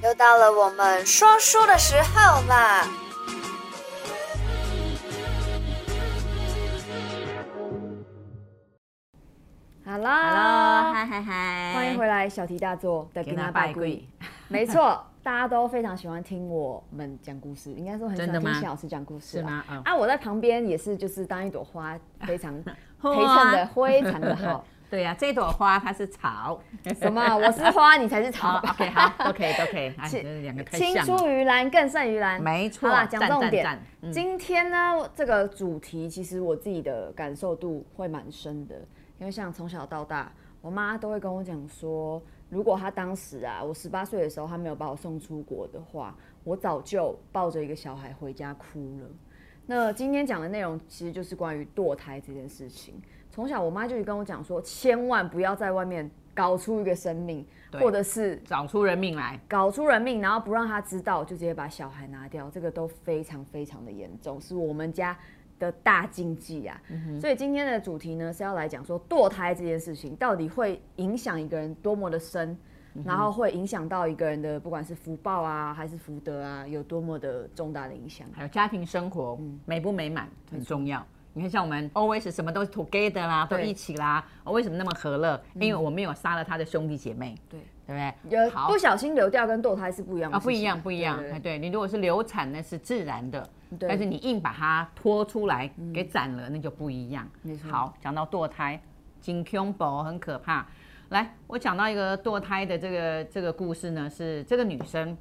又到了我们说书的时候啦！Hello，嗨嗨嗨，欢迎回来，小题大做的给他拜跪。没错，大家都非常喜欢听我们讲故事，应该说很喜欢听谢老师讲故事，是吗？啊，我在旁边也是，就是当一朵花，非常 陪衬的，非常的好。对呀、啊，这朵花它是草，什么？我是花，你才是草。oh, OK，好，都可以，都可以。两个太。青出于蓝更胜于蓝，没错。好啦，讲重点。今天呢，这个主题其实我自己的感受度会蛮深的，因为像从小到大，我妈都会跟我讲说，如果她当时啊，我十八岁的时候，她没有把我送出国的话，我早就抱着一个小孩回家哭了。那今天讲的内容其实就是关于堕胎这件事情。从小我妈就跟我讲说，千万不要在外面搞出一个生命，或者是找出人命来，搞出人命，然后不让他知道，就直接把小孩拿掉，这个都非常非常的严重，是我们家的大禁忌啊。嗯、所以今天的主题呢是要来讲说堕胎这件事情到底会影响一个人多么的深，嗯、然后会影响到一个人的不管是福报啊还是福德啊，有多么的重大的影响，还有家庭生活、嗯、美不美满很重要。你看，像我们 always 什么都 together 啦，都一起啦。我为什么那么和乐？因为我没有杀了他的兄弟姐妹，对对不对？有不小心流掉跟堕胎是不一样的啊，不一样不一样。对，对你如果是流产，那是自然的，但是你硬把它拖出来给斩了，那就不一样。好，讲到堕胎，真恐怖，很可怕。来，我讲到一个堕胎的这个这个故事呢，是这个女生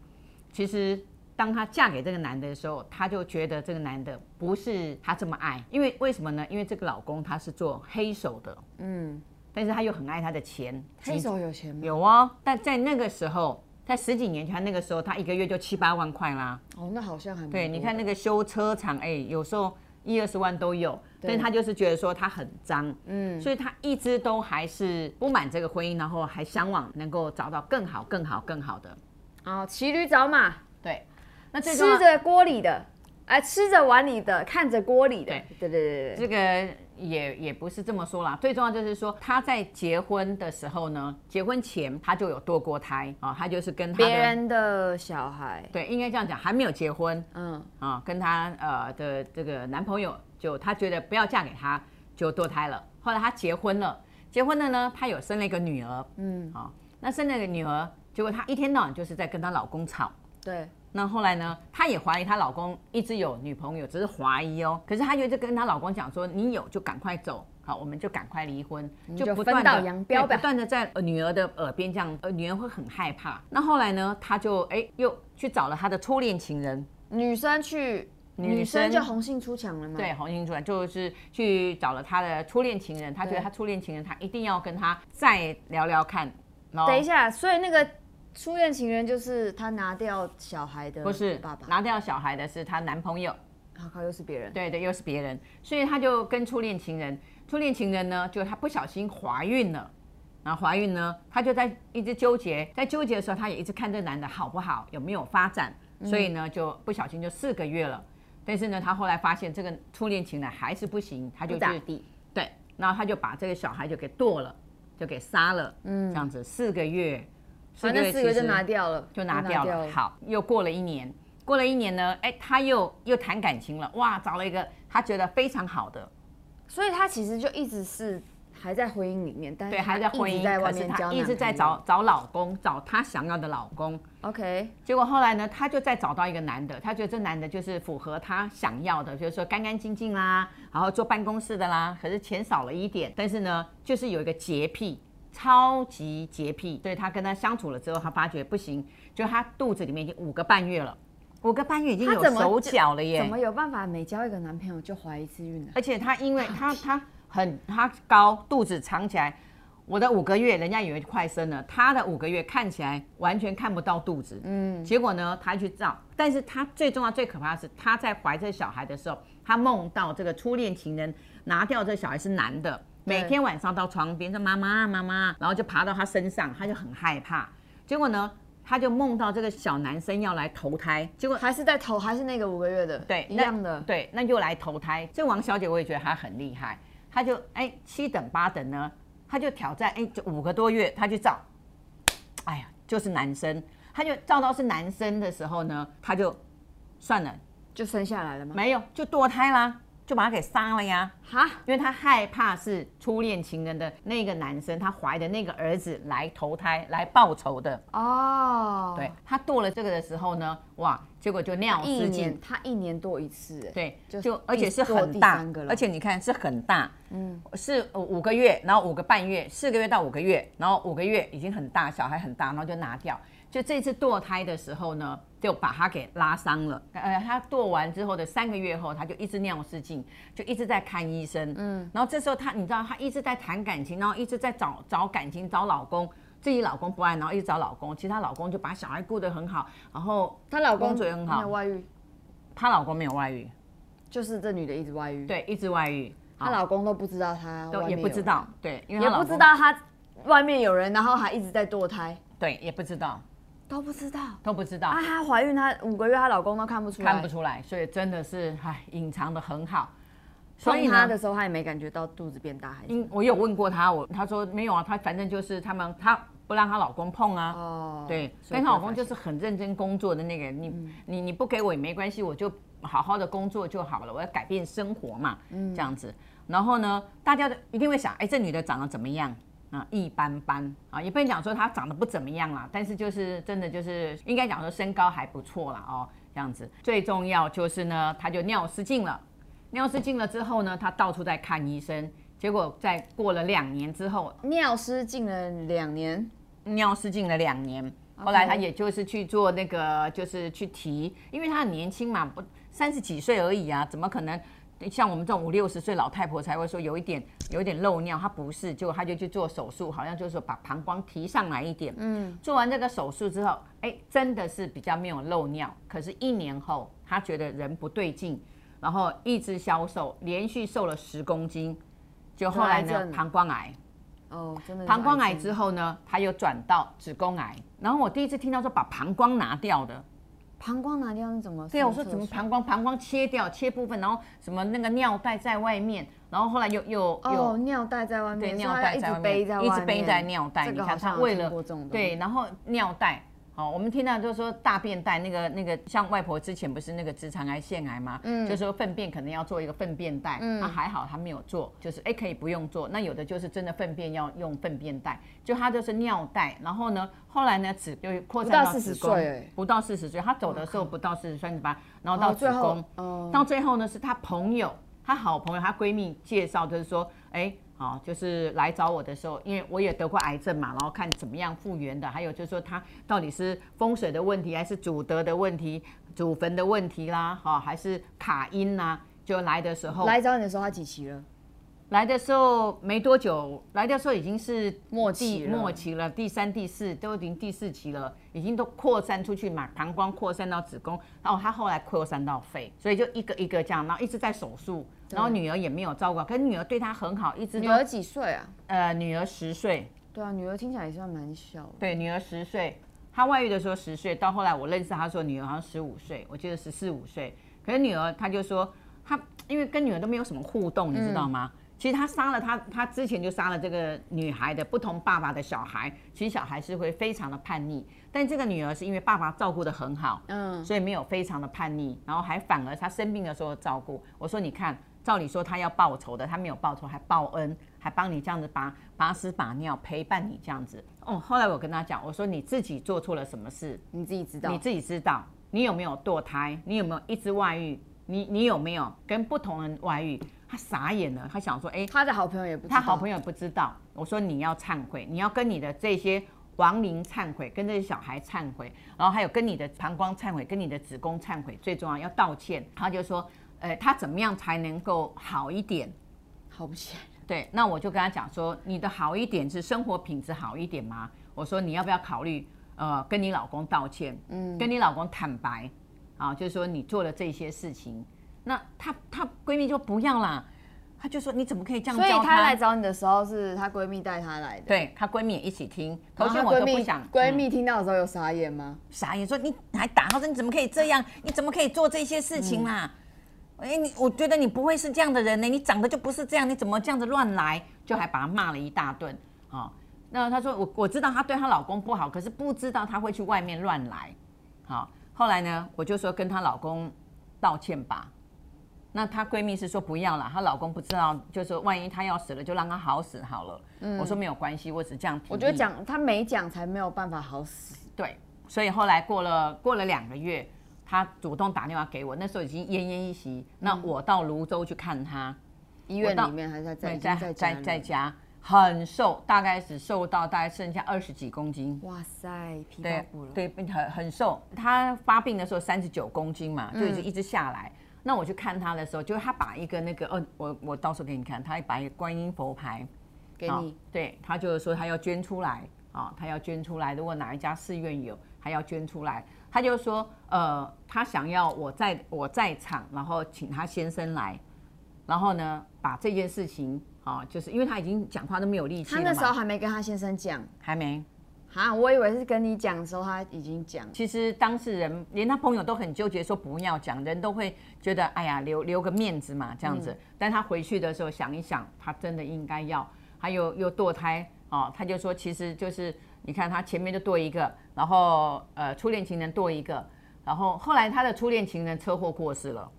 其实。当她嫁给这个男的的时候，她就觉得这个男的不是她这么爱，因为为什么呢？因为这个老公他是做黑手的，嗯，但是他又很爱他的钱。黑手有钱吗？有哦，但在那个时候，在十几年前那个时候，他一个月就七八万块啦。哦，那好像很对。你看那个修车厂，哎，有时候一二十万都有，但是他就是觉得说他很脏，嗯，所以他一直都还是不满这个婚姻，然后还向往能够找到更好、更好、更好的。哦，骑驴找马，对。那吃着锅里的，哎，吃着碗里的，看着锅里的，对。对对对对，这个也也不是这么说啦。最重要就是说，他在结婚的时候呢，结婚前他就有堕过胎啊，他就是跟他别人的小孩，对，应该这样讲，还没有结婚，嗯。啊，跟他呃的这个男朋友，就他觉得不要嫁给他，就堕胎了。后来他结婚了，结婚了呢，他有生了一个女儿，嗯。啊，那生了一个女儿，结果她一天到晚就是在跟她老公吵，对。那后来呢？她也怀疑她老公一直有女朋友，只是怀疑哦。可是她就一直跟她老公讲说：“你有就赶快走，好，我们就赶快离婚。”就不断的不断的在女儿的耳边这样，呃，女儿会很害怕。那后来呢？她就哎又去找了她的初恋情人，女生去，女生就红杏出墙了嘛？对，红杏出墙就是去找了她的初恋情人。她觉得她初恋情人，她一定要跟他再聊聊看。等一下，所以那个。初恋情人就是他拿掉小孩的爸爸，不是拿掉小孩的是她男朋友，好，他又是别人，对对，又是别人，所以她就跟初恋情人，初恋情人呢，就她不小心怀孕了，然后怀孕呢，她就在一直纠结，在纠结的时候，她也一直看这男的好不好，有没有发展，所以呢，就不小心就四个月了，但是呢，她后来发现这个初恋情人还是不行，她就去对，然后她就把这个小孩就给剁了，就给杀了，嗯，这样子四个月。反正四个就拿掉了，就拿掉了。好，又过了一年，过了一年呢，哎，他又又谈感情了，哇，找了一个他觉得非常好的，所以他其实就一直是还在婚姻里面，但对，还在婚姻，可是他一直在找找老公，找他想要的老公。OK，结果后来呢，他就再找到一个男的，他觉得这男的就是符合他想要的，就是说干干净净啦，然后坐办公室的啦，可是钱少了一点，但是呢，就是有一个洁癖。超级洁癖，所以他跟他相处了之后，他发觉不行，就他肚子里面已经五个半月了，五个半月已经有手脚了耶，怎么，怎么有办法每交一个男朋友就怀一次孕呢？而且他因为 他他很他高，肚子藏起来，我的五个月人家以为快生了，他的五个月看起来完全看不到肚子，嗯，结果呢，他去照，但是他最重要最可怕的是他在怀这小孩的时候，他梦到这个初恋情人拿掉这小孩是男的。每天晚上到床边说妈妈妈妈，然后就爬到他身上，他就很害怕。结果呢，他就梦到这个小男生要来投胎，结果还是在投，还是那个五个月的，对，一样的，对，那就来投胎。这王小姐我也觉得她很厉害，她就哎七等八等呢，她就挑战哎就五个多月，她去照，哎呀就是男生，她就照到是男生的时候呢，她就算了，就生下来了吗？没有，就堕胎啦。就把他给杀了呀！哈，因为他害怕是初恋情人的那个男生，他怀的那个儿子来投胎来报仇的哦。对，他堕了这个的时候呢，哇，结果就尿失禁。他一年堕一次，对，就而且是很大，而且你看是很大，嗯，是五个月，然后五个半月，四个月到五个月，然后五个月已经很大，小孩很大，然后就拿掉。就这次堕胎的时候呢，就把他给拉伤了。呃，他堕完之后的三个月后，他就一直尿失禁，就一直在看医生。嗯，然后这时候他，你知道，他一直在谈感情，然后一直在找找感情，找老公。自己老公不爱，然后一直找老公。其实她老公就把小孩顾得很好，然后她老公嘴很好。没有外遇，她老公没有外遇，就是这女的一直外遇。对，一直外遇。她老公都不知道她，都也不知道。对，因为也不知道她外面有人，然后还一直在堕胎。对，也不知道。都不知道，都不知道啊！她怀孕，她五个月，她老公都看不出来，看不出来，所以真的是唉，隐藏的很好。所以她的时候，她也没感觉到肚子变大，还是？因我有问过她，我她说没有啊，她反正就是他们，她不让她老公碰啊。哦。对，跟她老公就是很认真工作的那个，你、嗯、你你不给我也没关系，我就好好的工作就好了，我要改变生活嘛，嗯，这样子。然后呢，大家一定会想，哎，这女的长得怎么样？啊，一般般啊，也不能讲说他长得不怎么样啦，但是就是真的就是应该讲说身高还不错啦哦，这样子。最重要就是呢，他就尿失禁了，尿失禁了之后呢，他到处在看医生，结果在过了两年之后，尿失禁了两年，尿失禁了两年，后来他也就是去做那个，就是去提，因为他很年轻嘛，不三十几岁而已啊，怎么可能？像我们这种五六十岁老太婆才会说有一点有一点漏尿，她不是，结果她就去做手术，好像就是说把膀胱提上来一点。嗯，做完这个手术之后，哎，真的是比较没有漏尿。可是，一年后她觉得人不对劲，然后一直消瘦，连续瘦了十公斤，就后来呢，膀胱癌。哦，真的。膀胱癌之后呢，她又转到子宫癌。然后我第一次听到说把膀胱拿掉的。膀胱拿掉是怎么？对啊，我说怎么膀胱膀胱切掉切部分，然后什么那个尿袋在外面，然后后来又又又哦尿袋在外面，对尿袋在外面，一直背在尿袋，你看他为了对，然后尿袋。哦，我们听到就是说大便袋那个那个，像外婆之前不是那个直肠癌腺癌吗？嗯，就是说粪便可能要做一个粪便袋，嗯，那还好她没有做，就是哎可以不用做。那有的就是真的粪便要用粪便袋，就他就是尿袋。然后呢，后来呢子就扩散到子宫，不到四十岁，她走的时候不到四十三十八，然后到子宫，哦，到最后呢是她朋友，她好朋友，她闺蜜介绍，就是说哎。好，就是来找我的时候，因为我也得过癌症嘛，然后看怎么样复原的，还有就是说他到底是风水的问题，还是祖德的问题、祖坟的问题啦，哈，还是卡因呐？就来的时候，来找你的时候他几期了？来的时候没多久，来的时候已经是末期，末期了，第三、第四都已经第四期了，已经都扩散出去嘛，膀胱扩散到子宫，然后他后来扩散到肺，所以就一个一个这样，然后一直在手术，然后女儿也没有照顾，可是女儿对他很好，一直女儿几岁啊？呃，女儿十岁。对啊，女儿听起来也算蛮小的。对，女儿十岁，她外遇的时候十岁，到后来我认识她说女儿好像十五岁，我记得十四五岁，可是女儿她就说她因为跟女儿都没有什么互动，你知道吗？嗯其实他杀了他，他之前就杀了这个女孩的不同爸爸的小孩。其实小孩是会非常的叛逆，但这个女儿是因为爸爸照顾的很好，嗯，所以没有非常的叛逆，然后还反而他生病的时候照顾。我说你看，照理说他要报仇的，他没有报仇，还报恩，还帮你这样子把把屎把尿陪伴你这样子。哦，后来我跟他讲，我说你自己做错了什么事，你自己知道，你自己知道，你有没有堕胎，你有没有一直外遇，你你有没有跟不同人外遇？他傻眼了，他想说：“哎，他的好朋友也不知道，他好朋友也不知道。”我说：“你要忏悔，你要跟你的这些亡灵忏悔，跟这些小孩忏悔，然后还有跟你的膀胱忏悔，跟你的子宫忏悔，最重要要道歉。”他就说：“呃，他怎么样才能够好一点？好不起来。”对，那我就跟他讲说：“你的好一点是生活品质好一点吗？”我说：“你要不要考虑呃，跟你老公道歉，嗯，跟你老公坦白啊，就是说你做了这些事情。”那她她闺蜜就不要啦，她就说，你怎么可以这样教她？所以她来找你的时候是她闺蜜带她来的，对，她闺蜜也一起听。头先我都不想。闺蜜听到的时候有傻眼吗？傻眼，说你还打，她说你怎么可以这样？你怎么可以做这些事情啦？哎、嗯，你我觉得你不会是这样的人呢，你长得就不是这样，你怎么这样子乱来？就还把她骂了一大顿啊。那她说我我知道她对她老公不好，可是不知道她会去外面乱来。好，后来呢，我就说跟她老公道歉吧。那她闺蜜是说不要了，她老公不知道，就是说万一她要死了，就让她好死好了。嗯，我说没有关系，我只这样。我觉得讲她没讲才没有办法好死。对，所以后来过了过了两个月，她主动打电话给我，那时候已经奄奄一息。那我到泸州去看她，医院里面还是在在在在在家，很瘦，大概只瘦到大概剩下二十几公斤。哇塞，皮包骨了。对，很很瘦。他发病的时候三十九公斤嘛，就一直一直下来。嗯那我去看他的时候，就是他把一个那个，哦，我我到时候给你看，他把一个观音佛牌给你，哦、对，他就是说他要捐出来啊、哦，他要捐出来，如果哪一家寺院有，他要捐出来，他就说，呃，他想要我在我在场，然后请他先生来，然后呢，把这件事情啊、哦，就是因为他已经讲话都没有力气了，他那时候还没跟他先生讲，还没。啊，我以为是跟你讲的时候他已经讲。其实当事人连他朋友都很纠结，说不要讲，人都会觉得哎呀，留留个面子嘛，这样子。嗯、但他回去的时候想一想，他真的应该要。还有又堕胎哦，他就说，其实就是你看他前面就堕一个，然后呃初恋情人堕一个，然后后来他的初恋情人车祸过世了。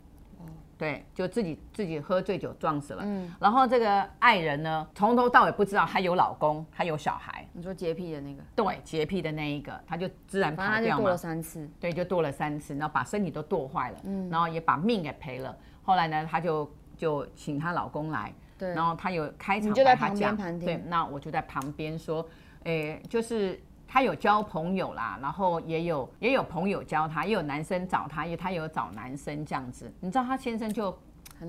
对，就自己自己喝醉酒撞死了。嗯，然后这个爱人呢，从头到尾不知道她有老公，她有小孩。你说洁癖的那个？对，洁癖的那一个，她就自然跑掉嘛。堕了三次。对，就堕了三次，然后把身体都堕坏了，嗯，然后也把命给赔了。后来呢，她就就请她老公来，对，然后她有开场白，她讲，对，那我就在旁边说，诶，就是。他有交朋友啦，然后也有也有朋友教他，也有男生找他，也他有找男生这样子。你知道他先生就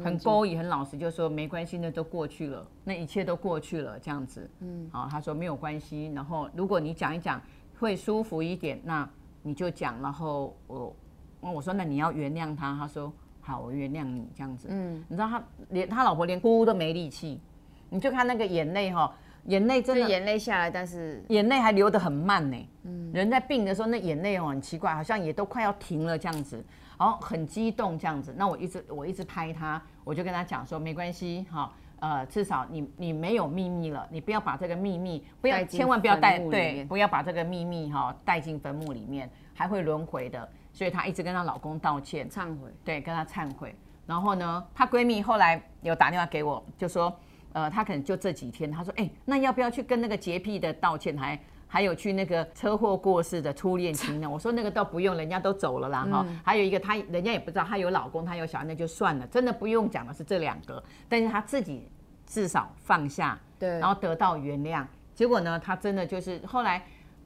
很勾引、很老实，就说没关系，那都过去了，那一切都过去了这样子。嗯，好，他说没有关系。然后如果你讲一讲会舒服一点，那你就讲。然后我我说那你要原谅他，他说好，我原谅你这样子。嗯，你知道他连他老婆连哭都没力气，你就看那个眼泪哈。眼泪真的眼泪下来，但是眼泪还流得很慢呢。嗯，人在病的时候，那眼泪哦很奇怪，好像也都快要停了这样子，然后很激动这样子。那我一直我一直拍他，我就跟他讲说没关系哈，呃，至少你你没有秘密了，你不要把这个秘密不要千万不要带对，不要把这个秘密哈带进坟墓里面，还会轮回的。所以她一直跟她老公道歉忏悔，对，跟她忏悔。然后呢，她闺蜜后来有打电话给我，就说。呃，他可能就这几天，他说，哎、欸，那要不要去跟那个洁癖的道歉？还还有去那个车祸过世的初恋情人？我说那个倒不用，人家都走了啦哈。嗯、还有一个，他人家也不知道他有老公，他有小孩，那就算了，真的不用讲的是这两个。但是他自己至少放下，对，然后得到原谅。结果呢，他真的就是后来，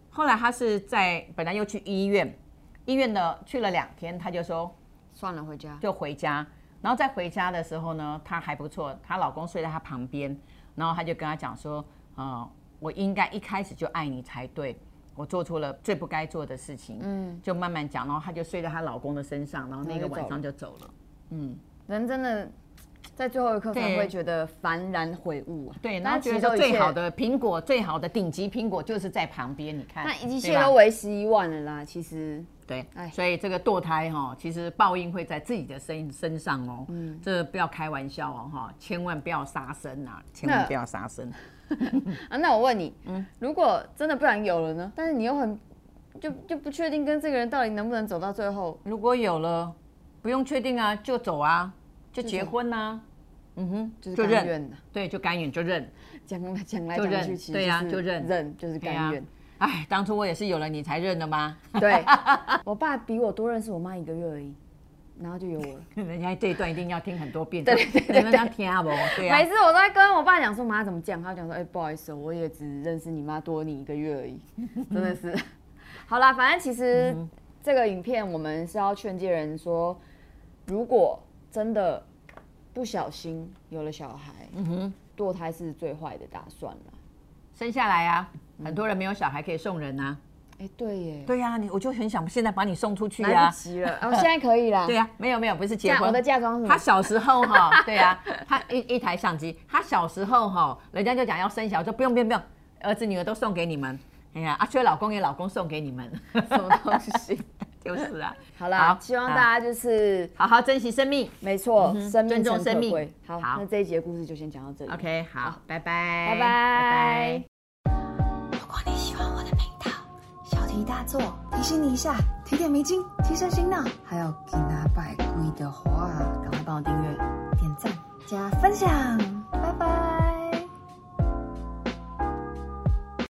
后来他是在本来又去医院，医院的去了两天，他就说算了，回家就回家。然后在回家的时候呢，她还不错，她老公睡在她旁边，然后她就跟她讲说，呃，我应该一开始就爱你才对，我做出了最不该做的事情，嗯，就慢慢讲，然后她就睡在她老公的身上，然后那个晚上就走了，嗯，人真的在最后一刻才会觉得幡然悔悟啊，对，然后觉得最好的苹果，最好的顶级苹果就是在旁边，你看，那一切都为时已晚了啦，其实。对，所以这个堕胎哈，其实报应会在自己的身身上哦。嗯，这不要开玩笑哦，哈，千万不要杀生啊，千万不要杀生。啊，那我问你，嗯，如果真的不然有了呢？但是你又很就就不确定跟这个人到底能不能走到最后。如果有了，不用确定啊，就走啊，就结婚呐。嗯哼，就是甘愿的，对，就甘愿就认，讲来讲来讲去，对呀，就认认就是甘愿。哎，当初我也是有了你才认的吗？对，我爸比我多认识我妈一个月而已，然后就有我了。人家这一段一定要听很多遍，对对对，人家听不？对啊。每次我都在跟我爸讲说，妈怎么讲？他讲说，哎，不好意思，我也只认识你妈多你一个月而已，真的是。好啦，反正其实这个影片我们是要劝诫人说，如果真的不小心有了小孩，嗯哼，堕胎是最坏的打算了。生下来啊，很多人没有小孩可以送人啊。哎，对耶。对呀，你我就很想现在把你送出去啊。来不及了，哦，现在可以啦。对呀，没有没有，不是结婚。我的嫁妆是。他小时候哈，对呀，他一一台相机，他小时候哈，人家就讲要生小孩，说不用不用不用，儿子女儿都送给你们。哎呀，啊，缺老公也老公送给你们，什么东西？就是啊。好了希望大家就是好好珍惜生命。没错尊重生命。好好。那这一节故事就先讲到这里。Ok 好拜拜。拜拜。如果你喜欢我的频道小题大做提醒你一下提点迷津提升心脑还有给拿百贵的话赶快帮我订阅点赞加分享。拜拜。